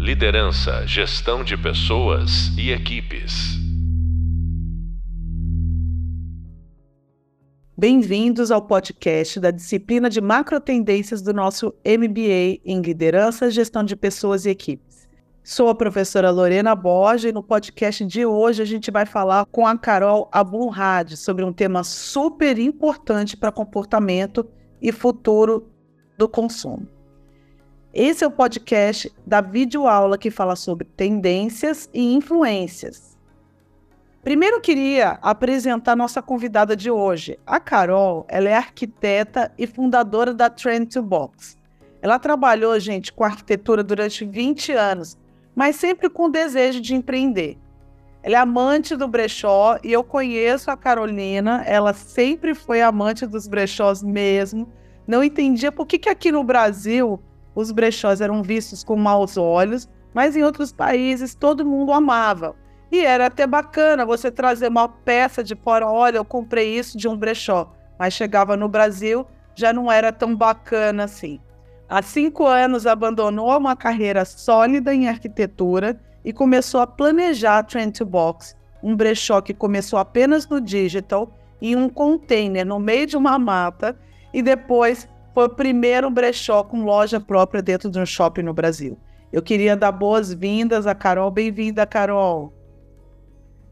Liderança, gestão de pessoas e equipes. Bem-vindos ao podcast da disciplina de macrotendências do nosso MBA em Liderança, Gestão de Pessoas e Equipes. Sou a professora Lorena Borges e no podcast de hoje a gente vai falar com a Carol Abunrad sobre um tema super importante para comportamento e futuro do consumo. Esse é o podcast da videoaula que fala sobre tendências e influências. Primeiro queria apresentar nossa convidada de hoje. A Carol, ela é arquiteta e fundadora da Trend to Box. Ela trabalhou, gente, com arquitetura durante 20 anos, mas sempre com o desejo de empreender. Ela é amante do brechó e eu conheço a Carolina, ela sempre foi amante dos brechós mesmo. Não entendia por que, que aqui no Brasil os brechós eram vistos com maus olhos, mas em outros países todo mundo amava. E era até bacana você trazer uma peça de fora, olha, eu comprei isso de um brechó. Mas chegava no Brasil, já não era tão bacana assim. Há cinco anos abandonou uma carreira sólida em arquitetura e começou a planejar a Trend to Box, um brechó que começou apenas no digital, em um container no meio de uma mata, e depois foi o primeiro brechó com loja própria dentro de um shopping no Brasil. Eu queria dar boas-vindas a Carol. Bem-vinda, Carol.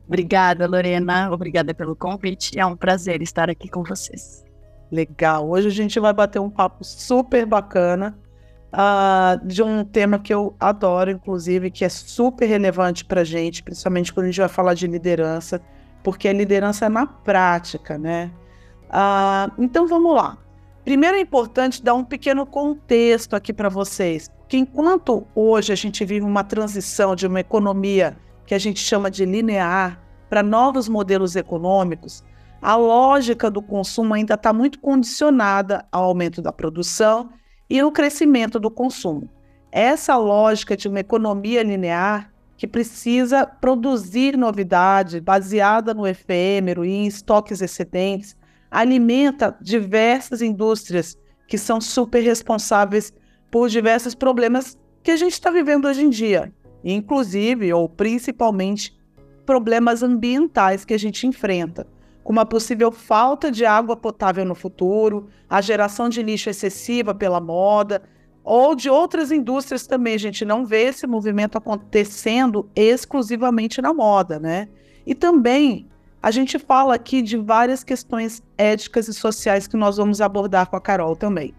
Obrigada, Lorena. Obrigada pelo convite. É um prazer estar aqui com vocês. Legal. Hoje a gente vai bater um papo super bacana uh, de um tema que eu adoro, inclusive, que é super relevante para gente, principalmente quando a gente vai falar de liderança, porque a liderança é na prática, né? Uh, então vamos lá. Primeiro é importante dar um pequeno contexto aqui para vocês, que enquanto hoje a gente vive uma transição de uma economia que a gente chama de linear para novos modelos econômicos, a lógica do consumo ainda está muito condicionada ao aumento da produção e no crescimento do consumo. Essa lógica de uma economia linear que precisa produzir novidade baseada no efêmero e em estoques excedentes alimenta diversas indústrias que são super responsáveis por diversos problemas que a gente está vivendo hoje em dia, inclusive ou principalmente problemas ambientais que a gente enfrenta, como a possível falta de água potável no futuro, a geração de lixo excessiva pela moda, ou de outras indústrias também. A gente não vê esse movimento acontecendo exclusivamente na moda, né? E também a gente fala aqui de várias questões éticas e sociais que nós vamos abordar com a Carol também.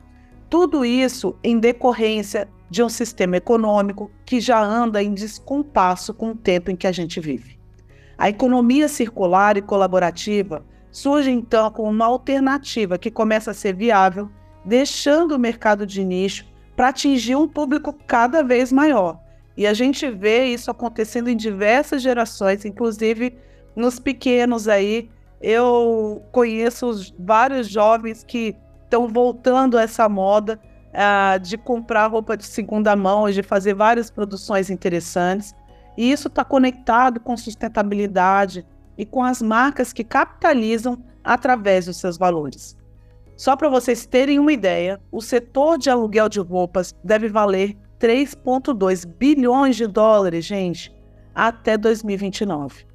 Tudo isso em decorrência de um sistema econômico que já anda em descompasso com o tempo em que a gente vive. A economia circular e colaborativa surge então como uma alternativa que começa a ser viável, deixando o mercado de nicho para atingir um público cada vez maior. E a gente vê isso acontecendo em diversas gerações, inclusive nos pequenos aí. Eu conheço vários jovens que estão voltando a essa moda uh, de comprar roupa de segunda mão, de fazer várias produções interessantes. E isso está conectado com sustentabilidade e com as marcas que capitalizam através dos seus valores. Só para vocês terem uma ideia, o setor de aluguel de roupas deve valer 3,2 bilhões de dólares, gente, até 2029.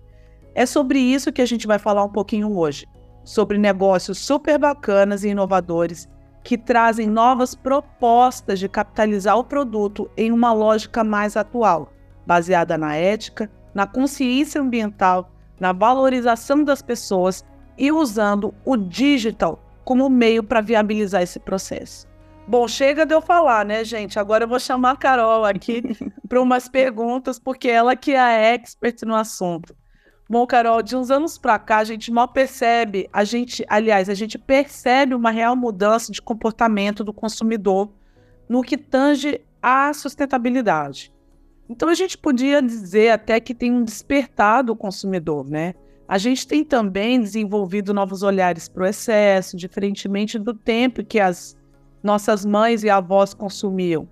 É sobre isso que a gente vai falar um pouquinho hoje, sobre negócios super bacanas e inovadores que trazem novas propostas de capitalizar o produto em uma lógica mais atual, baseada na ética, na consciência ambiental, na valorização das pessoas e usando o digital como meio para viabilizar esse processo. Bom, chega de eu falar, né, gente? Agora eu vou chamar a Carol aqui para umas perguntas, porque ela que é a expert no assunto. Bom, Carol, de uns anos para cá, a gente mal percebe, a gente, aliás, a gente percebe uma real mudança de comportamento do consumidor no que tange à sustentabilidade. Então a gente podia dizer até que tem um despertar do consumidor, né? A gente tem também desenvolvido novos olhares para o excesso, diferentemente do tempo que as nossas mães e avós consumiam.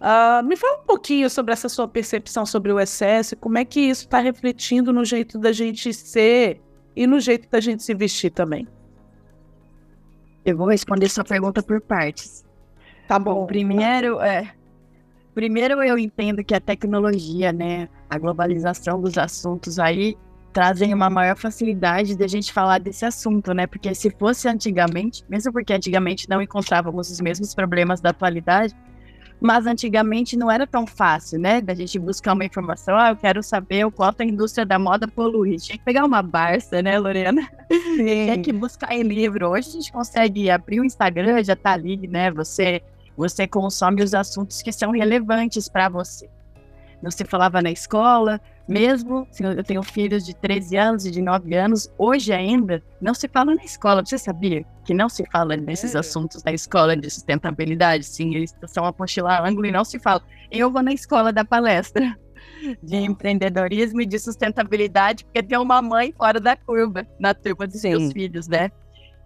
Uh, me fala um pouquinho sobre essa sua percepção sobre o excesso como é que isso está refletindo no jeito da gente ser e no jeito da gente se vestir também. Eu vou responder sua pergunta por partes. Tá bom. primeiro, é, primeiro eu entendo que a tecnologia, né, a globalização dos assuntos aí trazem uma maior facilidade de a gente falar desse assunto, né? Porque se fosse antigamente, mesmo porque antigamente não encontrávamos os mesmos problemas da atualidade, mas antigamente não era tão fácil, né? Da gente buscar uma informação, ah, eu quero saber o quanto a indústria da moda polui. Tinha que pegar uma Barça, né, Lorena? Tinha que buscar em livro. Hoje a gente consegue abrir o Instagram, já tá ali, né? Você, você consome os assuntos que são relevantes para você. Não se falava na escola, mesmo assim, eu tenho filhos de 13 anos e de 9 anos, hoje ainda não se fala na escola. Você sabia que não se fala desses é. assuntos na escola de sustentabilidade? Sim, eles são apostilar ângulo e não se fala. Eu vou na escola da palestra de empreendedorismo e de sustentabilidade, porque tem uma mãe fora da curva na turma dos Sim. seus filhos, né?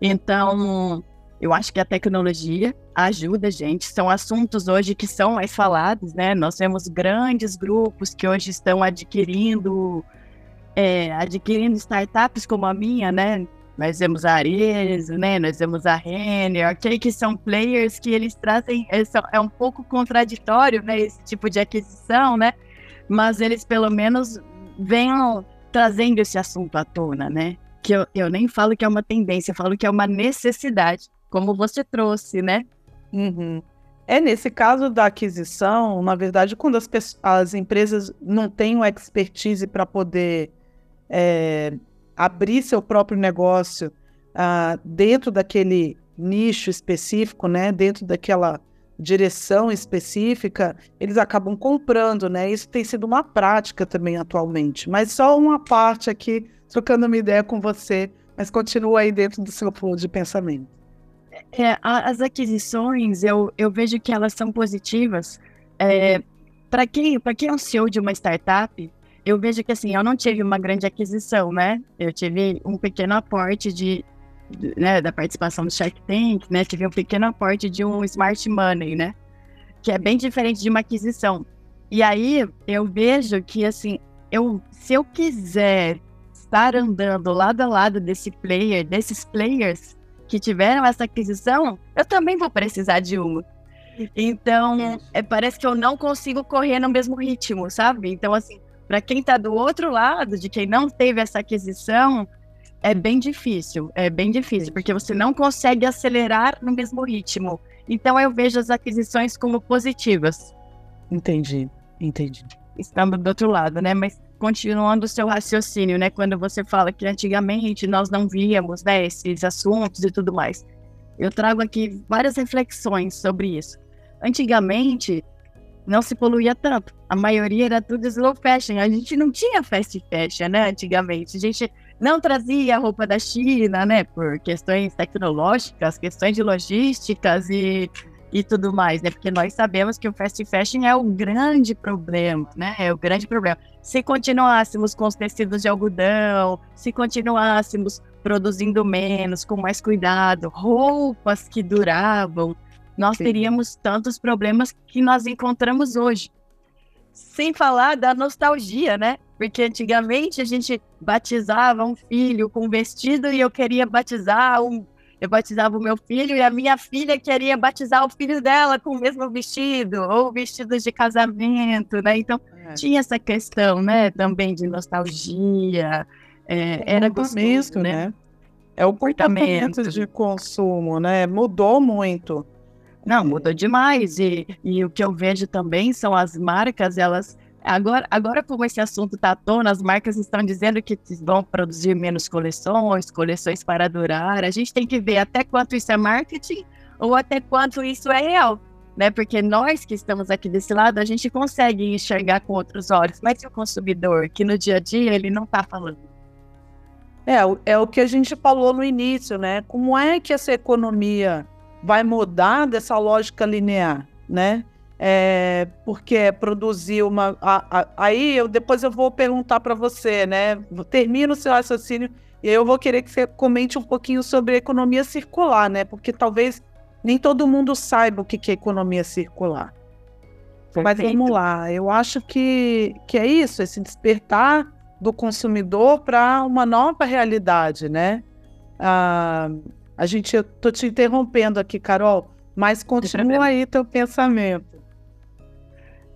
Então, eu acho que a tecnologia ajuda a gente. São assuntos hoje que são mais falados, né? Nós temos grandes grupos que hoje estão adquirindo, é, adquirindo startups como a minha, né? Nós temos a Arezzo, né? Nós temos a Renner, ok? Que são players que eles trazem... É um pouco contraditório, né? Esse tipo de aquisição, né? Mas eles, pelo menos, venham trazendo esse assunto à tona, né? Que eu, eu nem falo que é uma tendência, eu falo que é uma necessidade como você trouxe, né? Uhum. É nesse caso da aquisição, na verdade, quando as, as empresas não têm o expertise para poder é, abrir seu próprio negócio uh, dentro daquele nicho específico, né? Dentro daquela direção específica, eles acabam comprando, né? Isso tem sido uma prática também atualmente. Mas só uma parte aqui, trocando uma ideia com você, mas continua aí dentro do seu flow de pensamento. É, as aquisições, eu, eu vejo que elas são positivas. É. Para quem, quem é um CEO de uma startup, eu vejo que assim, eu não tive uma grande aquisição, né? Eu tive um pequeno aporte de, de né, da participação do Shark Tank, né? Tive um pequeno aporte de um smart money, né? Que é bem diferente de uma aquisição. E aí eu vejo que assim, eu, se eu quiser estar andando lado a lado desse player, desses players, que tiveram essa aquisição, eu também vou precisar de uma. Então, é, parece que eu não consigo correr no mesmo ritmo, sabe? Então, assim, para quem está do outro lado, de quem não teve essa aquisição, é bem difícil, é bem difícil, porque você não consegue acelerar no mesmo ritmo. Então, eu vejo as aquisições como positivas. Entendi, entendi. Estando do outro lado, né? Mas continuando o seu raciocínio, né? Quando você fala que antigamente nós não víamos, né, esses assuntos e tudo mais. Eu trago aqui várias reflexões sobre isso. Antigamente, não se poluía tanto. A maioria era tudo slow fashion. A gente não tinha fast fashion, né? Antigamente. A gente não trazia roupa da China, né? Por questões tecnológicas, questões de logísticas e e tudo mais, né? Porque nós sabemos que o fast fashion é o grande problema, né? É o grande problema. Se continuássemos com os tecidos de algodão, se continuássemos produzindo menos, com mais cuidado, roupas que duravam, nós Sim. teríamos tantos problemas que nós encontramos hoje. Sem falar da nostalgia, né? Porque antigamente a gente batizava um filho com vestido e eu queria batizar um eu batizava o meu filho e a minha filha queria batizar o filho dela com o mesmo vestido, ou vestidos de casamento, né? Então, é. tinha essa questão, né, também de nostalgia. É, era gostoso, né? né? É o comportamento de consumo, né? Mudou muito. Não, mudou demais. E, e o que eu vejo também são as marcas, elas Agora, agora, como esse assunto está à tona, as marcas estão dizendo que vão produzir menos coleções, coleções para durar. A gente tem que ver até quanto isso é marketing ou até quanto isso é real, né? Porque nós que estamos aqui desse lado, a gente consegue enxergar com outros olhos, mas e o consumidor, que no dia a dia ele não está falando? É, é o que a gente falou no início, né? Como é que essa economia vai mudar dessa lógica linear, né? É, porque produzir uma. A, a, aí eu depois eu vou perguntar para você, né? Termina o seu raciocínio e aí eu vou querer que você comente um pouquinho sobre economia circular, né? Porque talvez nem todo mundo saiba o que é economia circular. Perfeito. Mas vamos lá, eu acho que, que é isso, esse despertar do consumidor para uma nova realidade, né? Ah, a gente, eu tô te interrompendo aqui, Carol, mas continua aí teu pensamento.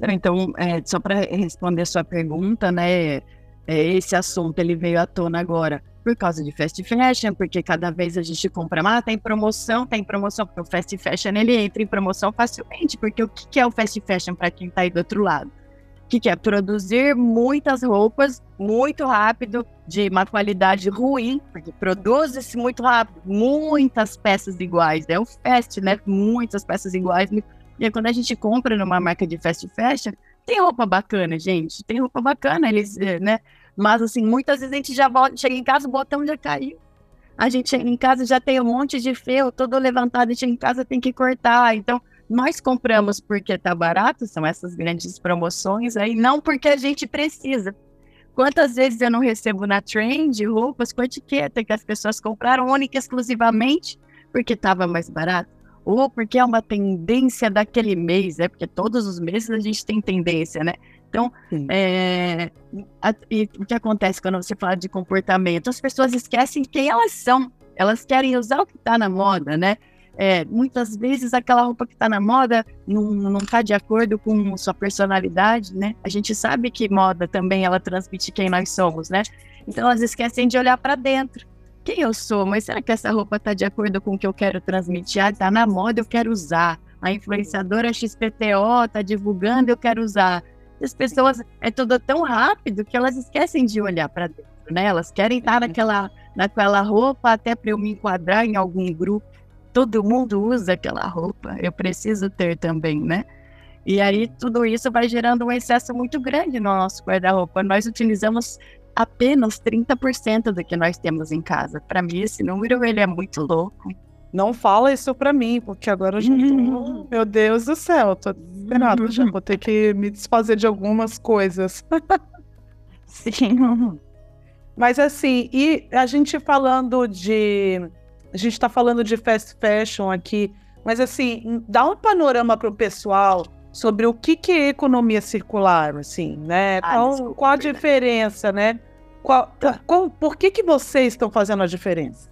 Então, é, só para responder a sua pergunta, né? É, esse assunto ele veio à tona agora por causa de fast fashion, porque cada vez a gente compra mais, tem promoção, tem promoção, porque o fast fashion ele entra em promoção facilmente, porque o que é o fast fashion para quem está aí do outro lado? O que é produzir muitas roupas muito rápido, de uma qualidade ruim, porque produz-se muito rápido, muitas peças iguais, é o fast, né? Muitas peças iguais. E aí, quando a gente compra numa marca de fast fashion, tem roupa bacana, gente, tem roupa bacana, eles, eh, né? Mas, assim, muitas vezes a gente já volta, chega em casa, o botão já caiu. A gente chega em casa, já tem um monte de fio, todo levantado, a gente chega em casa, tem que cortar. Então, nós compramos porque tá barato, são essas grandes promoções aí, não porque a gente precisa. Quantas vezes eu não recebo na trend roupas com etiqueta que as pessoas compraram única e exclusivamente porque estava mais barato? Ou porque é uma tendência daquele mês, né? Porque todos os meses a gente tem tendência, né? Então, é, a, e o que acontece quando você fala de comportamento? As pessoas esquecem quem elas são. Elas querem usar o que está na moda, né? É, muitas vezes aquela roupa que está na moda não está de acordo com sua personalidade, né? A gente sabe que moda também ela transmite quem nós somos, né? Então elas esquecem de olhar para dentro. Quem eu sou? Mas será que essa roupa está de acordo com o que eu quero transmitir? Ah, tá na moda, eu quero usar. A influenciadora XPTO está divulgando, eu quero usar as pessoas é tudo tão rápido que elas esquecem de olhar para dentro, né? Elas querem estar naquela, naquela roupa até para eu me enquadrar em algum grupo. Todo mundo usa aquela roupa, eu preciso ter também, né? E aí tudo isso vai gerando um excesso muito grande no nosso guarda-roupa. Nós utilizamos apenas 30% do que nós temos em casa. Para mim esse número ele é muito louco. Não fala isso pra mim, porque agora eu já tô... Meu Deus do céu, tô desesperada. Já vou ter que me desfazer de algumas coisas. Sim. Mas assim, e a gente falando de. A gente tá falando de fast fashion aqui, mas assim, dá um panorama pro pessoal sobre o que, que é economia circular, assim, né? Ah, qual, desculpa, qual a diferença, né? Qual, qual, por que, que vocês estão fazendo a diferença?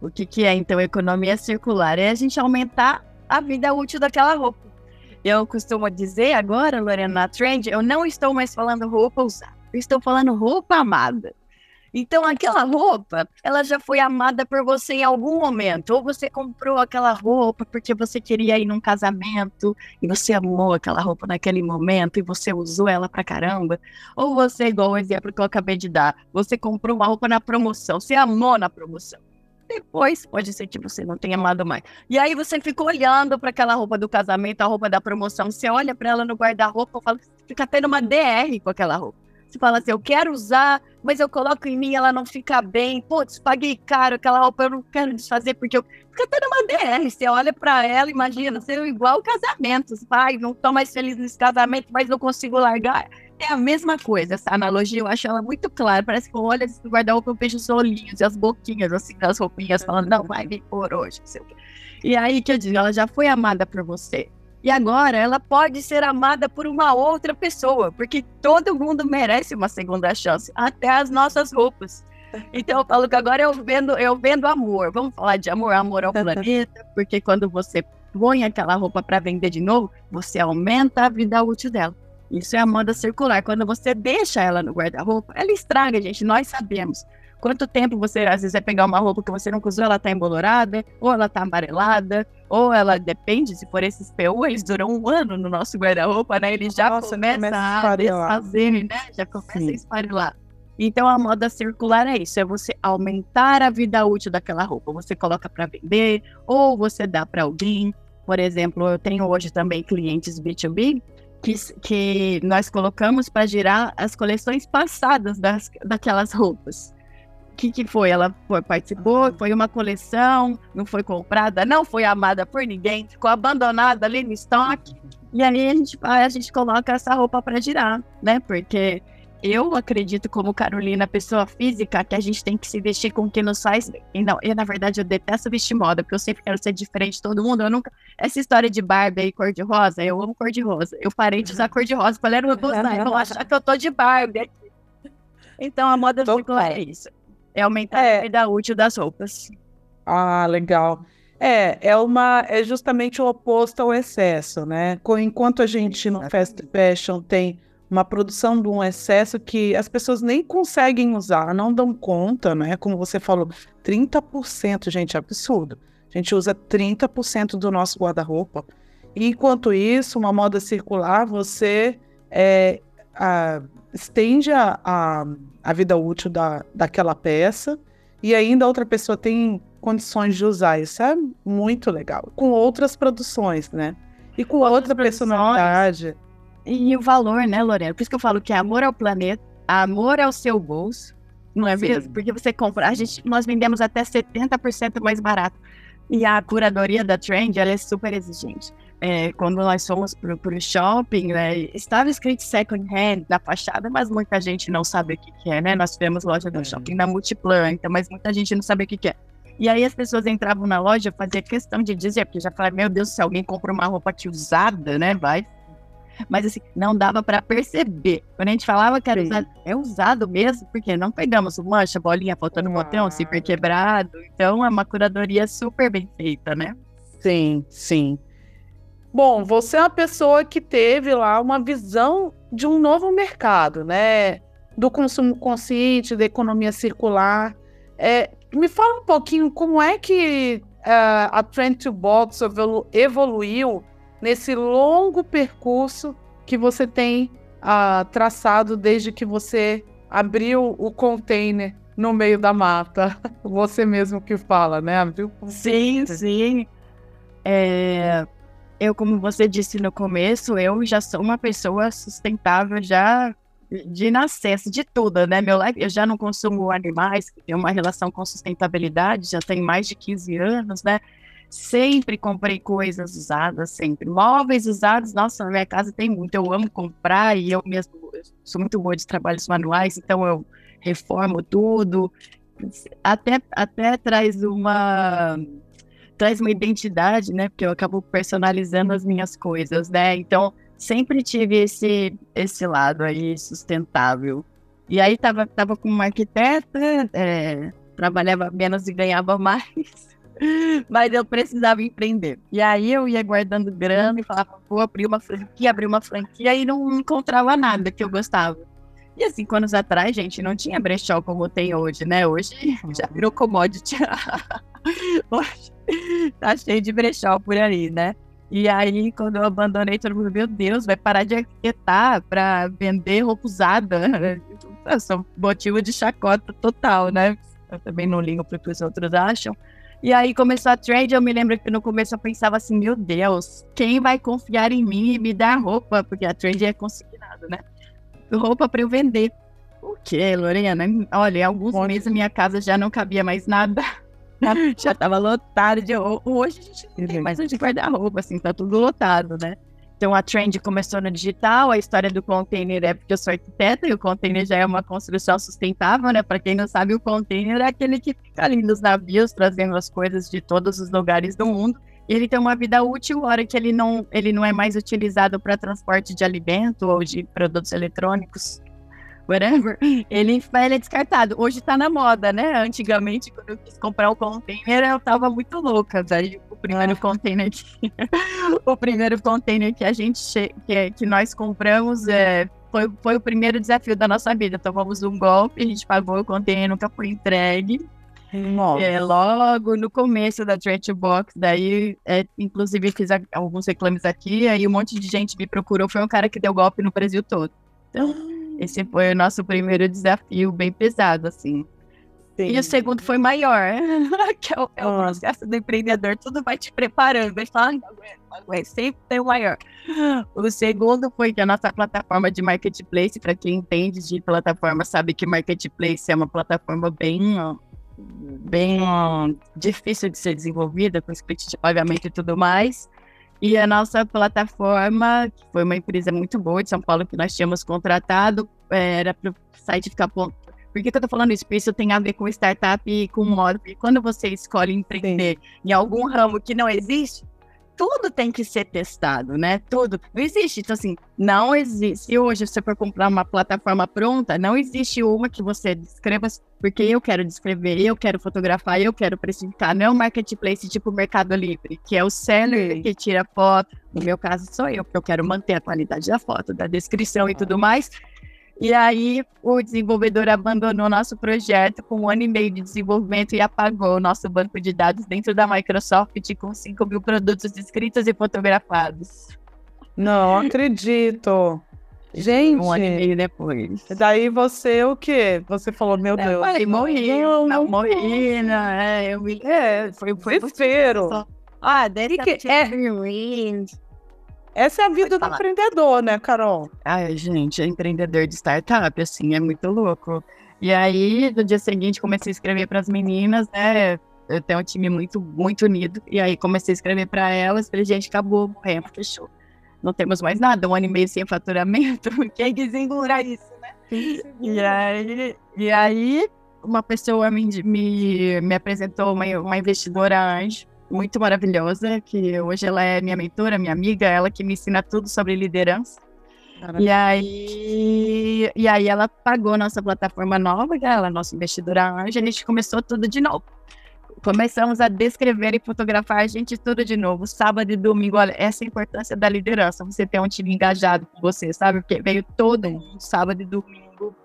O que, que é, então, economia circular? É a gente aumentar a vida útil daquela roupa. Eu costumo dizer agora, Lorena, na trend, eu não estou mais falando roupa usada, eu estou falando roupa amada. Então, aquela roupa, ela já foi amada por você em algum momento. Ou você comprou aquela roupa porque você queria ir num casamento e você amou aquela roupa naquele momento e você usou ela pra caramba. Ou você, igual o exemplo que eu acabei de dar, você comprou uma roupa na promoção, você amou na promoção. Depois pode ser que você não tenha amado mais. E aí você fica olhando para aquela roupa do casamento, a roupa da promoção. Você olha para ela no guarda-roupa, fica tendo uma DR com aquela roupa. Você fala assim, eu quero usar, mas eu coloco em mim, ela não fica bem. Putz, paguei caro aquela roupa, eu não quero desfazer porque eu fica tendo uma DR. Você olha para ela, imagina, ser igual casamento. Pai, não tô mais feliz nesse casamento, mas não consigo largar. É a mesma coisa, essa analogia, eu acho ela muito clara. Parece que eu olho esse guarda-roupa, eu vejo os olhinhos e as boquinhas, assim, das roupinhas, falando, não, vai vir por hoje, não sei o quê. E aí que eu digo, ela já foi amada por você. E agora ela pode ser amada por uma outra pessoa, porque todo mundo merece uma segunda chance, até as nossas roupas. Então eu falo que agora eu vendo, eu vendo amor. Vamos falar de amor, amor ao planeta, porque quando você põe aquela roupa para vender de novo, você aumenta a vida útil dela. Isso é a moda circular. Quando você deixa ela no guarda-roupa, ela estraga, gente. Nós sabemos. Quanto tempo você, às vezes, vai pegar uma roupa que você não usou, ela tá embolorada, ou ela tá amarelada, ou ela depende, se for esses PU, eles duram um ano no nosso guarda-roupa, né? Ele já Nossa, começa, começa a desfazer, né? Já começa Sim. a esfarelar. Então a moda circular é isso, é você aumentar a vida útil daquela roupa. Você coloca para vender ou você dá para alguém. Por exemplo, eu tenho hoje também clientes B2B que, que nós colocamos para girar as coleções passadas das, daquelas roupas. O que, que foi? Ela foi, participou, foi uma coleção, não foi comprada, não foi amada por ninguém, ficou abandonada ali no estoque. E aí a gente, a gente coloca essa roupa para girar, né? Porque eu acredito, como Carolina, pessoa física, que a gente tem que se vestir com o que nos faz bem. E não, eu, na verdade, eu detesto vestir moda, porque eu sempre quero ser diferente de todo mundo. Eu nunca. Essa história de Barbie e cor-de-rosa, eu amo cor-de-rosa. Eu parei de usar cor-de-rosa. Falei, não vou usar, vão achar que eu tô de Barbie. Então, a moda circular é isso. É aumentar é. a vida útil das roupas. Ah, legal. É, é uma é justamente o oposto ao excesso, né? Enquanto a gente no fast fashion tem uma produção de um excesso que as pessoas nem conseguem usar, não dão conta, né? Como você falou, 30%, gente, é absurdo. A gente usa 30% do nosso guarda-roupa. E enquanto isso, uma moda circular, você é, a, estende a, a, a vida útil da, daquela peça e ainda outra pessoa tem condições de usar. Isso é muito legal. Com outras produções, né? E com outras outra personalidade. E o valor, né, Lorena? Por isso que eu falo que é amor ao planeta, amor ao seu bolso, não é Sim. mesmo? Porque você compra, a gente, nós vendemos até 70% mais barato. E a curadoria da Trend, ela é super exigente. É, quando nós fomos para o shopping, né, estava escrito second hand na fachada, mas muita gente não sabe o que, que é, né? Nós tivemos loja no é. shopping da Multiplan, então, mas muita gente não sabe o que, que é. E aí as pessoas entravam na loja, fazia questão de dizer, porque já falei, meu Deus, se alguém compra uma roupa aqui usada, né, vai. Mas assim, não dava para perceber. Quando a gente falava que era usado, é usado mesmo, porque não pegamos mancha, bolinha faltando um botão, zíper quebrado. Então é uma curadoria super bem feita, né? Sim, sim. Bom, você é uma pessoa que teve lá uma visão de um novo mercado, né? Do consumo consciente, da economia circular. É, me fala um pouquinho como é que uh, a Trend to Box evolu evoluiu nesse longo percurso que você tem uh, traçado desde que você abriu o container no meio da mata. Você mesmo que fala, né? Abriu sim, sim. É, eu, como você disse no começo, eu já sou uma pessoa sustentável já de nascença, de tudo, né? Meu eu já não consumo animais, tenho uma relação com sustentabilidade, já tem mais de 15 anos, né? Sempre comprei coisas usadas, sempre. Móveis usados, nossa, na minha casa tem muito. Eu amo comprar e eu mesmo sou muito boa de trabalhos manuais, então eu reformo tudo. Até, até traz uma traz uma identidade, né? Porque eu acabo personalizando as minhas coisas, né? Então, sempre tive esse, esse lado aí sustentável. E aí tava, tava com uma arquiteta, é, trabalhava menos e ganhava mais, mas eu precisava empreender. E aí eu ia guardando grana e falava, vou abrir uma franquia, abrir uma franquia, e não encontrava nada que eu gostava. E assim, anos atrás, gente, não tinha brechó como tem hoje, né? Hoje já virou commodity. hoje tá cheio de brechó por aí, né? E aí, quando eu abandonei, todo mundo, meu Deus, vai parar de arquitetar para vender roupa usada. São motivo de chacota total, né? Eu também não ligo para o que os outros acham. E aí começou a trade, eu me lembro que no começo eu pensava assim, meu Deus, quem vai confiar em mim e me dar roupa? Porque a trade é consignado, né? Roupa para eu vender. O que, Lorena? Olha, em alguns Pode. meses minha casa já não cabia mais nada. já tava lotado de roupa. Hoje a gente não tem mais onde guardar roupa, assim, tá tudo lotado, né? Então a trend começou no digital, a história do container é porque eu sou arquiteta e o container já é uma construção sustentável, né? Para quem não sabe, o container é aquele que fica ali nos navios trazendo as coisas de todos os lugares do mundo. E ele tem uma vida útil, hora que ele não, ele não é mais utilizado para transporte de alimento ou de produtos eletrônicos whatever, ele, ele é descartado. Hoje tá na moda, né? Antigamente, quando eu quis comprar um container, eu tava muito louca. Daí o primeiro ah. container que, o primeiro container que a gente que, que nós compramos é, foi, foi o primeiro desafio da nossa vida. Tomamos um golpe, a gente pagou o container, nunca foi entregue. Nossa. É, logo no começo da Trade Box, daí, é, inclusive, fiz a, alguns reclames aqui, aí um monte de gente me procurou. Foi um cara que deu golpe no Brasil todo. Então, esse foi o nosso primeiro desafio, bem pesado, assim. Sim. E o segundo foi maior, que é o, é o processo do empreendedor, tudo vai te preparando, vai falar, não aguento, não aguento, sempre tem o maior. O segundo foi que a nossa plataforma de marketplace, para quem entende de plataforma, sabe que marketplace é uma plataforma bem, bem difícil de ser desenvolvida, com split de pagamento e tudo mais. E a nossa plataforma, que foi uma empresa muito boa de São Paulo que nós tínhamos contratado, era para o site ficar pronto. Por que, que eu estou falando isso? Porque isso tem a ver com startup e com modo. Porque quando você escolhe empreender Sim. em algum ramo que não existe, tudo tem que ser testado, né? Tudo. Não existe. Então, assim, não existe. Se hoje você for comprar uma plataforma pronta, não existe uma que você descreva. Porque eu quero descrever, eu quero fotografar, eu quero precificar. Não é um marketplace tipo Mercado Livre, que é o seller que tira foto. No meu caso, sou eu, porque eu quero manter a qualidade da foto, da descrição e tudo mais. E aí, o desenvolvedor abandonou nosso projeto com um ano e meio de desenvolvimento e apagou o nosso banco de dados dentro da Microsoft com 5 mil produtos escritos e fotografados. Não acredito. Gente, um ano e meio depois. Daí você o quê? Você falou, meu Deus. Eu falei, morri, não, não morri, não, é, eu me... É, foi, foi desespero. Ah, desde que é... Essa é a vida do empreendedor, né, Carol? Ai, gente, é empreendedor de startup, assim, é muito louco. E aí, no dia seguinte, comecei a escrever para as meninas, né? Eu tenho um time muito, muito unido. E aí, comecei a escrever para elas. Falei, gente, acabou, morremos, fechou não temos mais nada, um ano e meio sem faturamento, quem que segurar isso, né? E aí, e aí uma pessoa me, me, me apresentou uma, uma investidora anjo, muito maravilhosa, que hoje ela é minha mentora, minha amiga, ela que me ensina tudo sobre liderança. E aí, e aí ela pagou nossa plataforma nova, ela é nossa investidora anjo, a gente começou tudo de novo começamos a descrever e fotografar a gente tudo de novo, sábado e domingo. Olha, essa é a importância da liderança, você ter um time engajado com você, sabe? Porque veio todo sábado e domingo.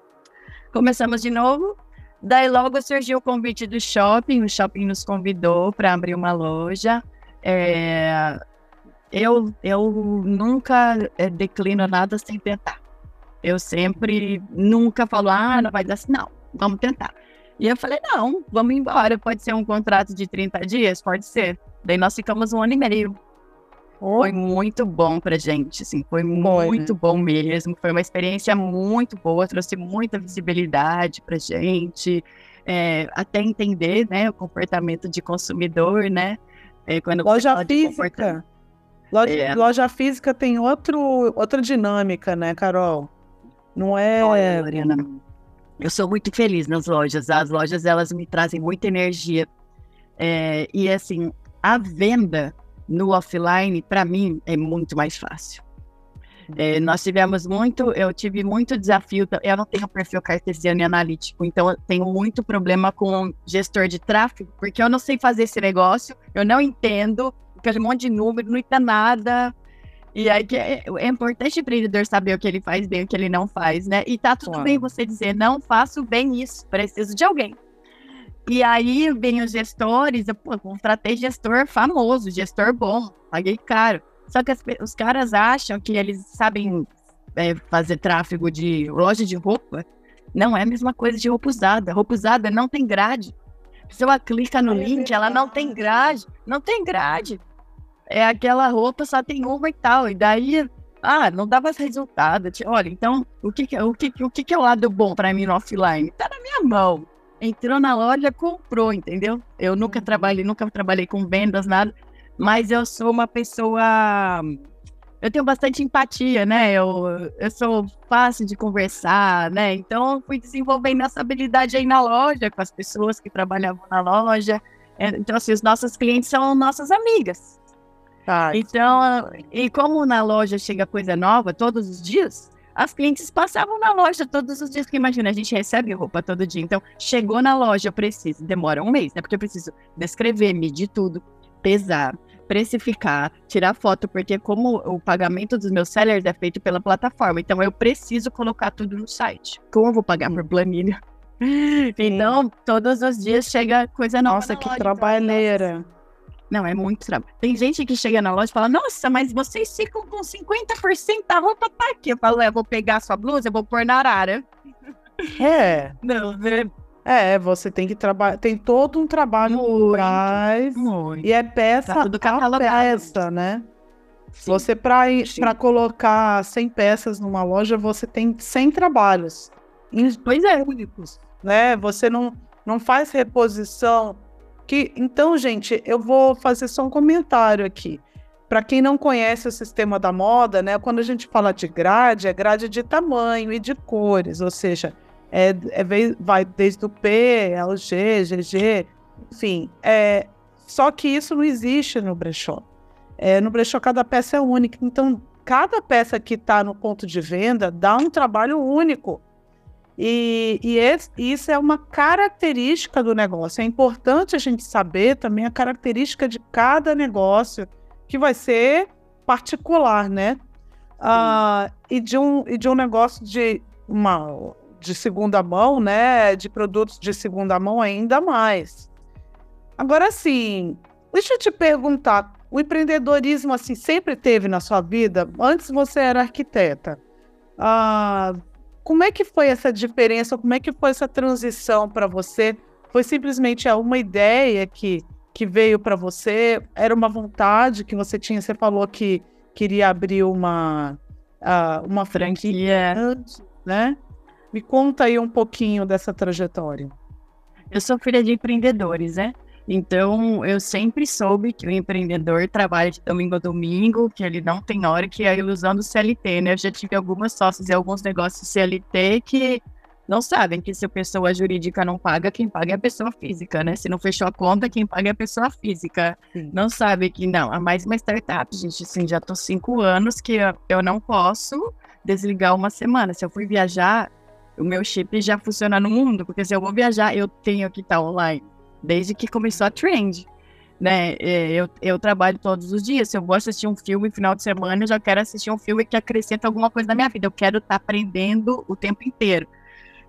Começamos de novo. Daí logo surgiu o convite do shopping, o shopping nos convidou para abrir uma loja. É, eu, eu nunca é, declino nada sem tentar. Eu sempre, nunca falo, ah, não vai dar assim, não, vamos tentar. E eu falei, não, vamos embora. Pode ser um contrato de 30 dias? Pode ser. Daí nós ficamos um ano e meio. Oh. Foi muito bom pra gente, assim, foi, foi muito né? bom mesmo. Foi uma experiência muito boa, trouxe muita visibilidade pra gente, é, até entender, né, o comportamento de consumidor, né? É, quando loja física. Loja, é. loja física tem outro, outra dinâmica, né, Carol? Não é. Olha, Lorena, eu sou muito feliz nas lojas. As lojas elas me trazem muita energia. É, e assim, a venda no offline para mim é muito mais fácil. É, nós tivemos muito, eu tive muito desafio. Eu não tenho perfil cartesiano e analítico, então eu tenho muito problema com gestor de tráfego, porque eu não sei fazer esse negócio, eu não entendo, porque um monte de número, não entendo nada. E aí que é, é importante o empreendedor saber o que ele faz bem, o que ele não faz, né? E tá tudo claro. bem você dizer, não faço bem isso, preciso de alguém. E aí vem os gestores, eu pô, contratei gestor famoso, gestor bom, paguei caro. Só que as, os caras acham que eles sabem é, fazer tráfego de loja de roupa. Não é a mesma coisa de roupa usada. Roupa usada não tem grade. A pessoa clica no link, ela não tem grade. Não tem grade é aquela roupa só tem uma e tal. E daí, ah, não dava resultado. Olha, então, o que, o que, o que, é o lado bom para mim no offline? Tá na minha mão. Entrou na loja, comprou, entendeu? Eu nunca uhum. trabalhei, nunca trabalhei com vendas, nada. Mas eu sou uma pessoa. Eu tenho bastante empatia, né? Eu, eu sou fácil de conversar, né? Então, fui desenvolvendo essa habilidade aí na loja, com as pessoas que trabalhavam na loja. É, então, assim, os nossos clientes são nossas amigas. Tá, então, e como na loja chega coisa nova todos os dias, as clientes passavam na loja todos os dias, porque imagina, a gente recebe roupa todo dia. Então, chegou na loja, eu preciso, demora um mês, né? Porque eu preciso descrever, medir tudo, pesar, precificar, tirar foto, porque como o pagamento dos meus sellers é feito pela plataforma, então eu preciso colocar tudo no site. Como eu vou pagar por planilha? Então, todos os dias chega coisa nova. Nossa, que loja, trabalheira. Então, não, é muito trabalho. Tem gente que chega na loja e fala: Nossa, mas vocês ficam com 50% da roupa tá aqui. Eu falo: É, vou pegar sua blusa, eu vou pôr na arara. É. Não, né? É, você tem que trabalhar. Tem todo um trabalho muito, trás. Muito. E é peça tá tudo a peça, né? Sim. Você, para colocar 100 peças numa loja, você tem 100 trabalhos. Pois é, únicos. Né? Você não, não faz reposição que, então, gente, eu vou fazer só um comentário aqui. Para quem não conhece o sistema da moda, né, quando a gente fala de grade, é grade de tamanho e de cores, ou seja, é, é vai desde o P ao G, GG, enfim. É, só que isso não existe no brechó. É, no brechó, cada peça é única. Então, cada peça que está no ponto de venda dá um trabalho único. E, e esse, isso é uma característica do negócio. É importante a gente saber também a característica de cada negócio, que vai ser particular, né? Uh, e, de um, e de um negócio de uma de segunda mão, né? De produtos de segunda mão ainda mais. Agora, sim, deixa eu te perguntar, o empreendedorismo assim sempre teve na sua vida? Antes você era arquiteta. Ah, como é que foi essa diferença? Como é que foi essa transição para você? Foi simplesmente uma ideia que, que veio para você? Era uma vontade que você tinha? Você falou que queria abrir uma, uh, uma franquia, né? Me conta aí um pouquinho dessa trajetória. Eu sou filha de empreendedores, né? Então, eu sempre soube que o empreendedor trabalha de domingo a domingo, que ele não tem hora, que é a ilusão do CLT, né? Eu já tive algumas sócias e alguns negócios CLT que não sabem que se a pessoa jurídica não paga, quem paga é a pessoa física, né? Se não fechou a conta, quem paga é a pessoa física. Sim. Não sabe que não, é mais uma startup, gente. Assim, já tô cinco anos que eu não posso desligar uma semana. Se eu fui viajar, o meu chip já funciona no mundo, porque se eu vou viajar, eu tenho que estar online, desde que começou a trend. Né? É, eu, eu trabalho todos os dias. Se eu vou assistir um filme no final de semana, eu já quero assistir um filme que acrescenta alguma coisa na minha vida. Eu quero estar aprendendo o tempo inteiro.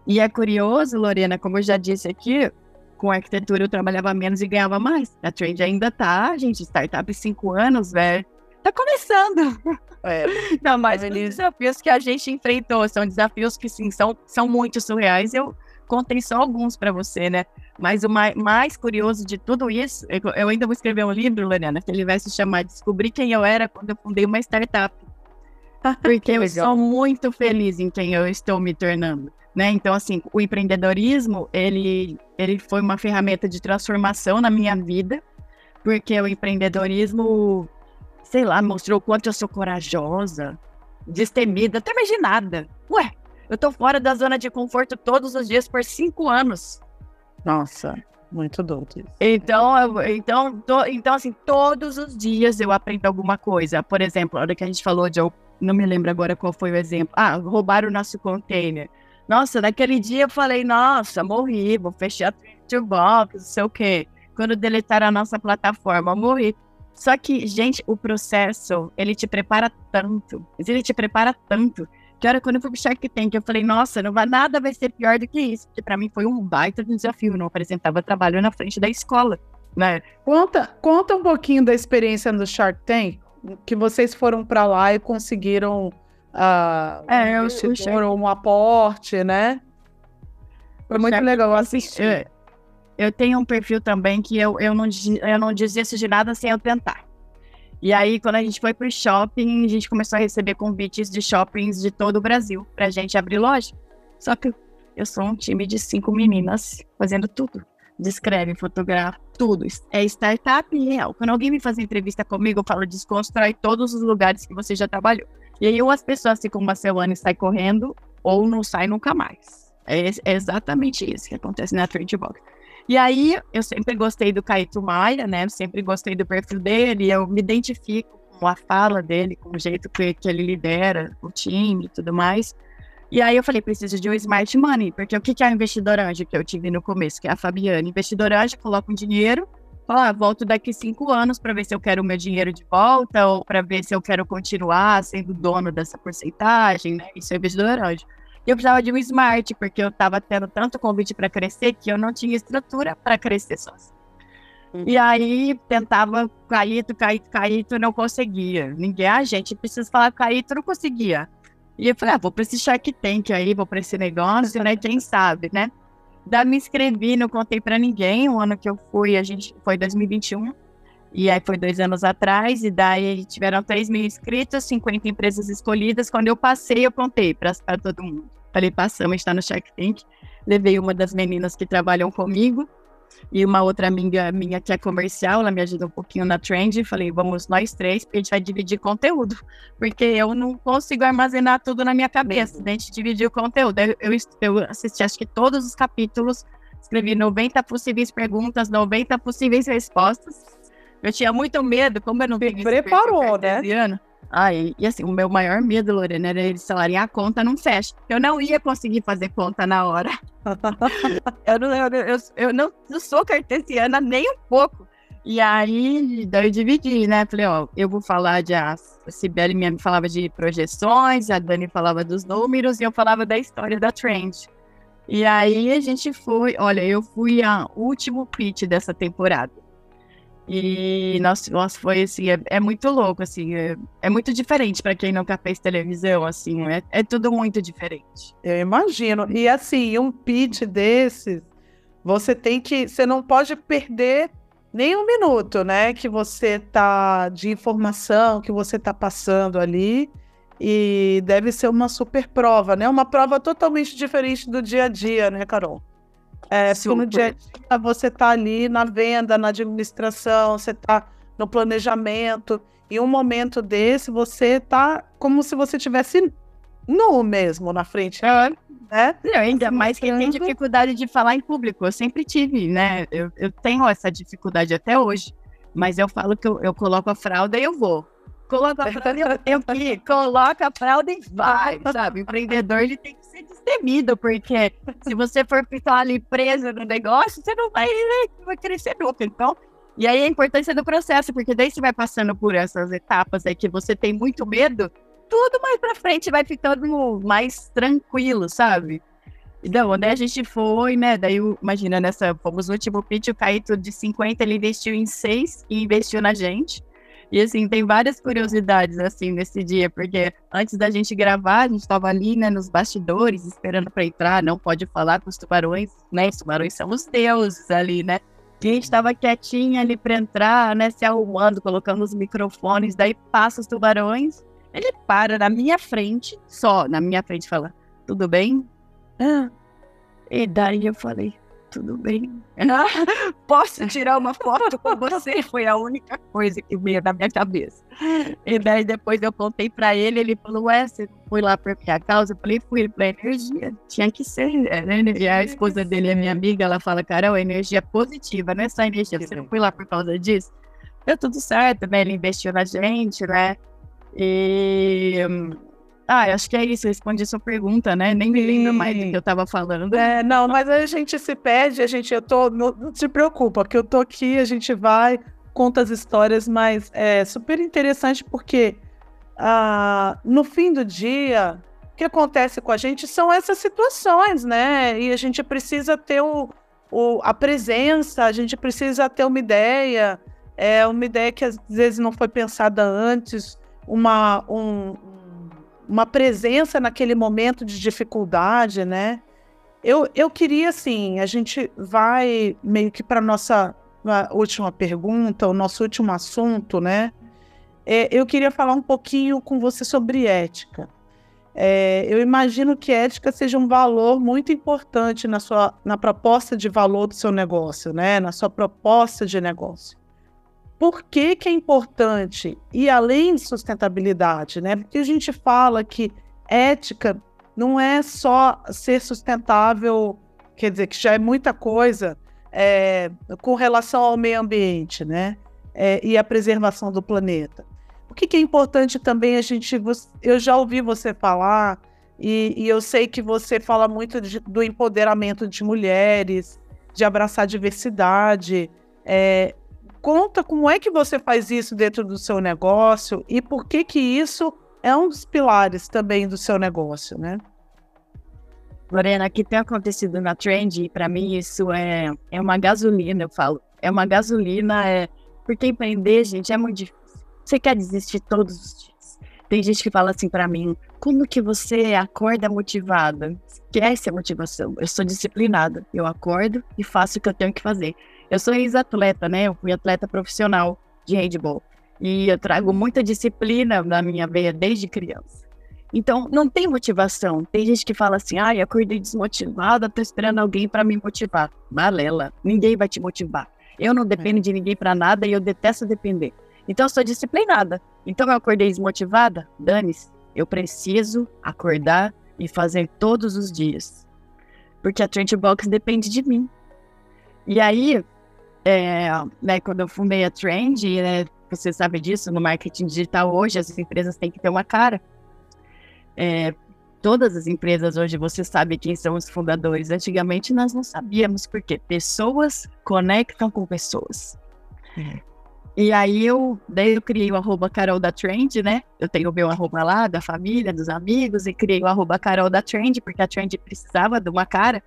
E é curioso, Lorena, como eu já disse aqui, com arquitetura eu trabalhava menos e ganhava mais. A trend ainda tá, gente, startup cinco anos, velho. Tá começando. É, Não, mas os desafios que a gente enfrentou são desafios que, sim, são, são muito surreais. Eu contei só alguns para você, né? Mas o mais, mais, curioso de tudo isso, eu, ainda vou escrever um livro, Lorena, que ele vai se chamar Descobrir Quem Eu Era Quando Eu Fundei Uma Startup. Porque eu sou muito feliz em quem eu estou me tornando. Né? Então, assim, o empreendedorismo, ele, ele foi uma ferramenta de transformação na minha vida, porque o empreendedorismo sei lá, mostrou o quanto eu sou corajosa, destemida, até mais de nada. Ué, eu tô fora da zona de conforto todos os dias por cinco anos. Nossa, muito doido. Então, então, to, então, assim, todos os dias eu aprendo alguma coisa. Por exemplo, a hora que a gente falou de. Não me lembro agora qual foi o exemplo. Ah, roubaram o nosso container. Nossa, naquele dia eu falei, nossa, morri, vou fechar a box, não sei o quê. Quando deletaram a nossa plataforma, morri. Só que, gente, o processo, ele te prepara tanto, ele te prepara tanto, que hora quando eu fui pro Shark Tank, eu falei, nossa, não vai, nada vai ser pior do que isso, porque para mim foi um baita desafio, não apresentava trabalho na frente da escola, né? Conta, conta um pouquinho da experiência no Shark Tank, que vocês foram para lá e conseguiram uh, é, um, Shark... um aporte, né? Foi muito Shark legal assistir. É, eu tenho um perfil também que eu, eu, não, eu não desisto de nada sem eu tentar. E aí, quando a gente foi pro shopping, a gente começou a receber convites de shoppings de todo o Brasil pra gente abrir loja. Só que eu sou um time de cinco meninas fazendo tudo. Descreve, fotografa, tudo. É startup real. Quando alguém me faz entrevista comigo, eu falo, desconstrói todos os lugares que você já trabalhou. E aí, ou as pessoas ficam uma semana e saem correndo, ou não sai nunca mais. É, é exatamente isso que acontece na Trendbox. E aí, eu sempre gostei do Caíto Maia, né? sempre gostei do perfil dele, eu me identifico com a fala dele, com o jeito que, que ele lidera o time e tudo mais. E aí eu falei, preciso de um smart money, porque o que, que é o investidor anjo que eu tive no começo, que é a Fabiana. Investidor anjo, coloca um dinheiro, fala, ah, volto daqui cinco anos para ver se eu quero o meu dinheiro de volta, ou para ver se eu quero continuar sendo dono dessa porcentagem, né? Isso é investidor anjo eu precisava de um smart, porque eu estava tendo tanto convite para crescer que eu não tinha estrutura para crescer sozinha. Uhum. E aí tentava Caíto, Caíto, Caíto, não conseguia. Ninguém, a ah, gente precisa falar Caíto, não conseguia. E eu falei, ah, vou para esse Shark Tank aí, vou para esse negócio, né? Quem sabe, né? Daí me inscrevi, não contei para ninguém. O ano que eu fui, a gente foi 2021. E aí foi dois anos atrás, e daí tiveram 3 mil inscritos, 50 empresas escolhidas. Quando eu passei, eu contei para todo mundo. Falei, passamos, está no Shark Tank. Levei uma das meninas que trabalham comigo e uma outra amiga minha que é comercial, ela me ajuda um pouquinho na trend. Falei, vamos nós três, porque a gente vai dividir conteúdo, porque eu não consigo armazenar tudo na minha cabeça. Daí a gente dividiu o conteúdo. Eu, eu, eu assisti acho que todos os capítulos, escrevi 90 possíveis perguntas, 90 possíveis respostas eu tinha muito medo, como eu não tenho preparou, né? Ah, e, assim, o meu maior medo, Lorena, era eles falarem a conta não fecha. Eu não ia conseguir fazer conta na hora. eu, não, eu, eu, eu, não sou cartesiana nem um pouco. E aí, daí eu dividi, né? Falei, ó, eu vou falar de. A, a Sibeli me falava de projeções, a Dani falava dos números e eu falava da história da trend. E aí a gente foi, olha, eu fui a último pitch dessa temporada. E nossa, nossa foi assim, é, é muito louco, assim, é, é muito diferente para quem nunca fez televisão, assim, é, é tudo muito diferente. Eu imagino. E assim, um pitch desses, você tem que, você não pode perder nem um minuto, né? Que você tá de informação que você tá passando ali. E deve ser uma super prova, né? Uma prova totalmente diferente do dia a dia, né, Carol? É, porque no dia a dia você tá ali na venda, na administração, você tá no planejamento. Em um momento desse, você tá como se você tivesse nu mesmo na frente. É. Né? Não, ainda mais que tem dificuldade de falar em público. Eu sempre tive, né? Eu, eu tenho essa dificuldade até hoje. Mas eu falo que eu, eu coloco a fralda e eu vou. Coloco a fralda e eu, eu que coloca a fralda e vai, sabe? O empreendedor ele tem que ser destemido, porque se você for ficar ali preso no negócio, você não vai, não vai crescer nunca. Então, e aí a importância do processo, porque daí você vai passando por essas etapas aí que você tem muito medo, tudo mais pra frente vai ficando mais tranquilo, sabe? Então, onde a gente foi, né? Daí, imagina, nessa, fomos no último pitch, o Caíto de 50, ele investiu em 6 e investiu na gente. E assim, tem várias curiosidades assim nesse dia, porque antes da gente gravar, a gente estava ali, né, nos bastidores, esperando para entrar, não pode falar com os tubarões, né? Os tubarões são os deuses ali, né? E a gente estava quietinha ali para entrar, né, se arrumando, colocando os microfones, daí passa os tubarões, ele para na minha frente, só na minha frente, fala: Tudo bem? Ah. E daí eu falei: Tudo bem. Posso tirar uma foto com você? Foi a única coisa que veio na minha cabeça. E daí depois eu contei pra ele, ele falou: Ué, você foi lá por minha causa? Eu falei: Fui pra energia. Tinha que ser, né? E a esposa dele é minha amiga, ela fala: Carol, energia positiva, não é só energia. Você não foi lá por causa disso? Deu tudo certo, né? Ele investiu na gente, né? E. Ah, acho que é isso, respondi a sua pergunta, né? Nem me lembro mais do que eu tava falando. É, não, mas a gente se pede, a gente, eu tô, não, não se preocupa, que eu tô aqui, a gente vai, conta as histórias, mas é super interessante porque ah, no fim do dia, o que acontece com a gente são essas situações, né? E a gente precisa ter o, o, a presença, a gente precisa ter uma ideia, é uma ideia que às vezes não foi pensada antes, uma, um, uma presença naquele momento de dificuldade, né? Eu, eu queria, assim, a gente vai meio que para nossa última pergunta, o nosso último assunto, né? É, eu queria falar um pouquinho com você sobre ética. É, eu imagino que ética seja um valor muito importante na sua na proposta de valor do seu negócio, né? Na sua proposta de negócio. Por que, que é importante? E além de sustentabilidade, né? Porque a gente fala que ética não é só ser sustentável, quer dizer, que já é muita coisa é, com relação ao meio ambiente, né? É, e a preservação do planeta. O que, que, é importante também a gente. Eu já ouvi você falar, e, e eu sei que você fala muito de, do empoderamento de mulheres, de abraçar a diversidade. É, conta como é que você faz isso dentro do seu negócio e por que que isso é um dos pilares também do seu negócio, né? Lorena, o que tem acontecido na Trend, para mim isso é, é uma gasolina, eu falo. É uma gasolina, é, porque empreender, gente, é muito difícil. Você quer desistir todos os dias. Tem gente que fala assim para mim, como que você acorda motivada? Esquece a motivação. Eu sou disciplinada. Eu acordo e faço o que eu tenho que fazer. Eu sou ex-atleta, né? Eu fui atleta profissional de handball. E eu trago muita disciplina na minha veia desde criança. Então, não tem motivação. Tem gente que fala assim: ah, acordei desmotivada, tô esperando alguém para me motivar. Balela, ninguém vai te motivar. Eu não dependo de ninguém para nada e eu detesto depender. Então, eu sou disciplinada. Então, eu acordei desmotivada? Dane-se. Eu preciso acordar e fazer todos os dias. Porque a Trent Box depende de mim. E aí, é, né, quando eu fundei a Trend, né, você sabe disso, no marketing digital hoje as empresas têm que ter uma cara. É, todas as empresas hoje você sabe quem são os fundadores. Antigamente nós não sabíamos porque pessoas conectam com pessoas. É. E aí eu, daí eu criei o arroba Carol da Trend, né? Eu tenho o meu arroba lá, da família, dos amigos, e criei o arroba Carol da Trend, porque a Trend precisava de uma cara.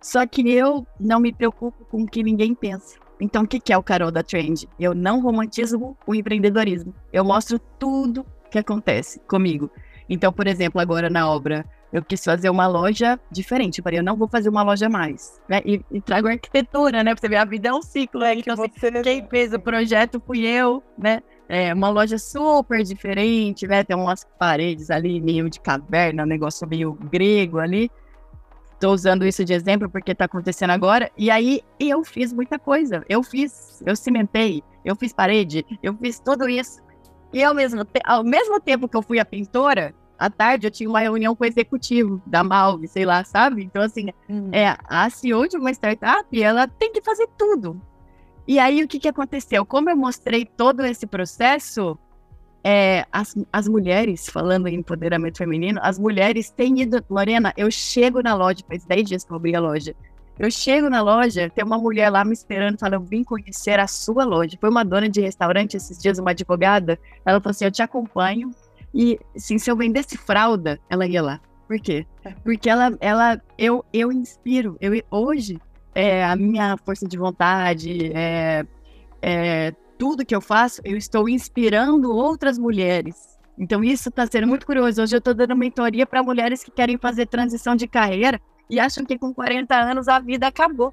Só que eu não me preocupo com o que ninguém pensa. Então, o que é o Carol da Trend? Eu não romantizo o empreendedorismo. Eu mostro tudo que acontece comigo. Então, por exemplo, agora na obra, eu quis fazer uma loja diferente. Eu falei, eu não vou fazer uma loja mais. Né? E, e trago arquitetura, né? Pra você ver, a vida é um ciclo. Né? Então, assim, você... quem fez o projeto fui eu, né? É uma loja super diferente, né? Tem umas paredes ali meio de caverna, um negócio meio grego ali. Tô usando isso de exemplo porque tá acontecendo agora. E aí eu fiz muita coisa. Eu fiz, eu cimentei, eu fiz parede, eu fiz tudo isso. E ao mesmo, te ao mesmo tempo que eu fui a pintora, à tarde eu tinha uma reunião com o executivo da Malve, sei lá, sabe? Então, assim, uhum. é, a CEO de uma startup, ela tem que fazer tudo. E aí, o que, que aconteceu? Como eu mostrei todo esse processo, é, as, as mulheres, falando em empoderamento feminino, as mulheres têm ido. Lorena, eu chego na loja, faz 10 dias que eu abri a loja. Eu chego na loja, tem uma mulher lá me esperando, falando, eu vim conhecer a sua loja. Foi uma dona de restaurante esses dias, uma advogada. Ela falou assim: eu te acompanho. E, assim, se eu vendesse fralda, ela ia lá. Por quê? É. Porque ela, ela eu, eu inspiro. Eu, hoje, é, a minha força de vontade, é, é, tudo que eu faço, eu estou inspirando outras mulheres. Então, isso está sendo muito curioso. Hoje eu estou dando mentoria para mulheres que querem fazer transição de carreira e acham que com 40 anos a vida acabou.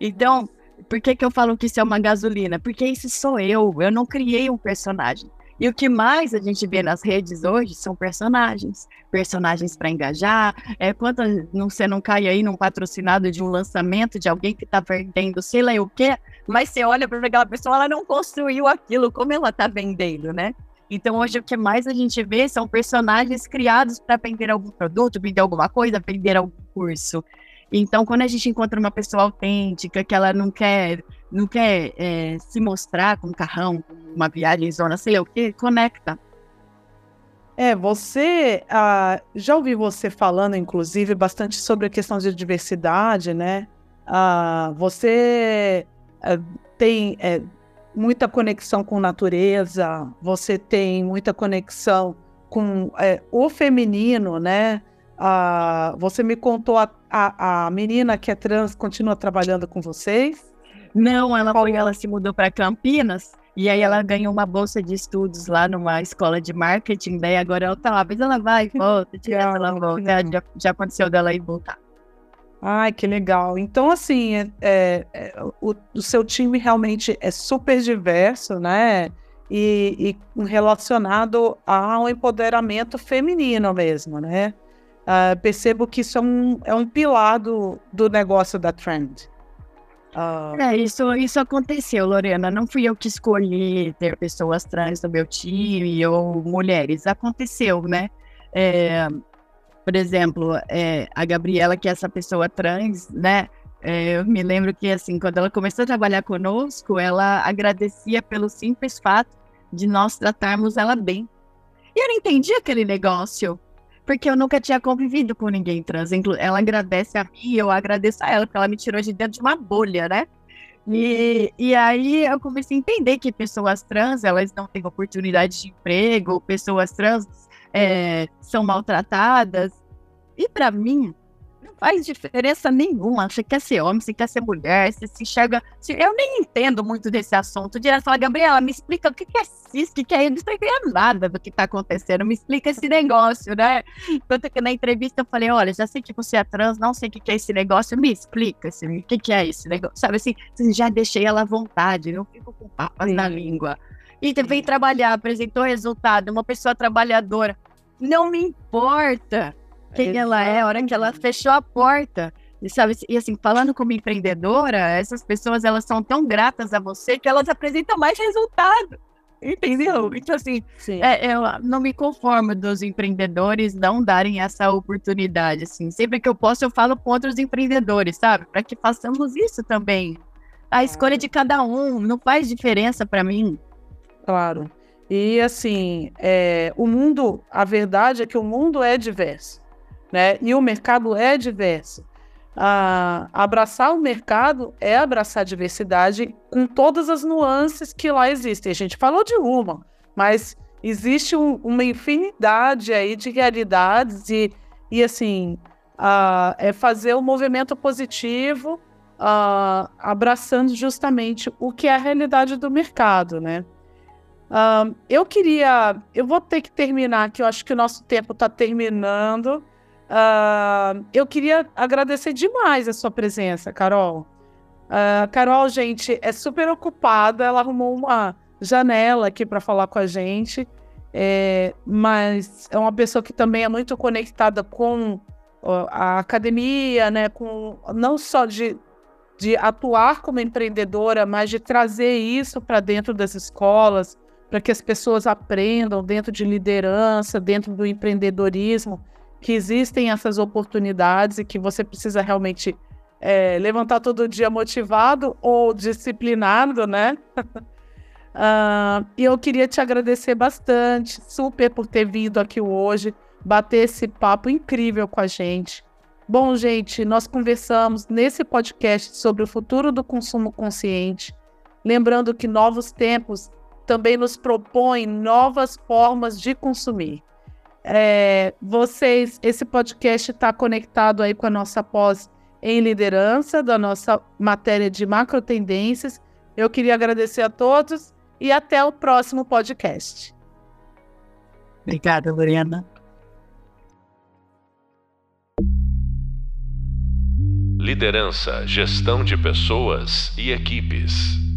Então, por que, que eu falo que isso é uma gasolina? Porque isso sou eu, eu não criei um personagem. E o que mais a gente vê nas redes hoje são personagens. Personagens para engajar. É, quando não, você não cai aí num patrocinado de um lançamento de alguém que está vendendo sei lá o quê, mas você olha para aquela pessoa, ela não construiu aquilo como ela está vendendo, né? Então, hoje, o que mais a gente vê são personagens criados para vender algum produto, vender alguma coisa, vender algum curso. Então, quando a gente encontra uma pessoa autêntica, que ela não quer, não quer é, se mostrar com um carrão, uma viagem zona, sei lá o que, conecta. É, você ah, já ouvi você falando, inclusive, bastante sobre a questão de diversidade, né? Ah, você tem é, muita conexão com natureza, você tem muita conexão com é, o feminino, né? Ah, você me contou a, a, a, menina que é trans continua trabalhando com vocês? Não, ela foi, ela se mudou para Campinas e aí ela ganhou uma bolsa de estudos lá numa escola de marketing, daí agora ela tá lá, mas ela vai, volta, tira ela volta. Já, já aconteceu dela ir voltar. Ai, que legal. Então, assim, é, é, é, o, o, seu time realmente é super diverso, né? E, e relacionado ao empoderamento feminino mesmo, né? Uh, percebo que isso é um, é um pilar do, do negócio da Trend. Uh... É, isso, isso aconteceu, Lorena. Não fui eu que escolhi ter pessoas trans no meu time ou mulheres. Aconteceu, né? É, por exemplo, é, a Gabriela, que é essa pessoa trans, né? É, eu me lembro que, assim, quando ela começou a trabalhar conosco, ela agradecia pelo simples fato de nós tratarmos ela bem. E eu não entendi aquele negócio, porque eu nunca tinha convivido com ninguém trans. Ela agradece a mim eu agradeço a ela, porque ela me tirou de dentro de uma bolha, né? E, e aí eu comecei a entender que pessoas trans, elas não têm oportunidade de emprego, pessoas trans é, são maltratadas. E para mim, não faz diferença nenhuma. Você quer ser homem, você quer ser mulher, você se enxerga. Eu nem entendo muito desse assunto. Direto fala, Gabriela, me explica o que é cis, o que é. Eu não estou entendendo nada do que está acontecendo. Me explica esse negócio, né? Tanto que na entrevista eu falei: olha, já sei que você é trans, não sei o que é esse negócio, me explica assim, o que é esse negócio. Sabe assim, já deixei ela à vontade, não fico com papas Sim. na língua. E vem trabalhar, apresentou resultado, uma pessoa trabalhadora. Não me importa quem ela é, a hora que ela fechou a porta. E, sabe, e assim, falando como empreendedora, essas pessoas elas são tão gratas a você que elas apresentam mais resultado. Entendeu? Então, assim, é, eu não me conformo dos empreendedores não darem essa oportunidade. Assim, sempre que eu posso, eu falo com outros empreendedores, sabe? Para que façamos isso também. A escolha de cada um não faz diferença para mim. Claro. E assim, é, o mundo, a verdade é que o mundo é diverso, né? E o mercado é diverso. Ah, abraçar o mercado é abraçar a diversidade com todas as nuances que lá existem. A gente falou de uma, mas existe um, uma infinidade aí de realidades e, e assim, uh, é fazer o um movimento positivo, uh, abraçando justamente o que é a realidade do mercado, né? Uh, eu queria, eu vou ter que terminar, que eu acho que o nosso tempo está terminando. eu queria agradecer demais a sua presença, Carol. Carol, gente, é super ocupada, ela arrumou uma janela aqui para falar com a gente, é, mas é uma pessoa que também é muito conectada com a academia, né, com não só de, de atuar como empreendedora, mas de trazer isso para dentro das escolas, para que as pessoas aprendam dentro de liderança, dentro do empreendedorismo, que existem essas oportunidades e que você precisa realmente é, levantar todo dia motivado ou disciplinado, né? Uh, e eu queria te agradecer bastante, super por ter vindo aqui hoje, bater esse papo incrível com a gente. Bom, gente, nós conversamos nesse podcast sobre o futuro do consumo consciente, lembrando que novos tempos também nos propõem novas formas de consumir. É, vocês, esse podcast está conectado aí com a nossa pós em liderança, da nossa matéria de macro tendências. Eu queria agradecer a todos e até o próximo podcast. Obrigada, Lorena. Liderança, gestão de pessoas e equipes.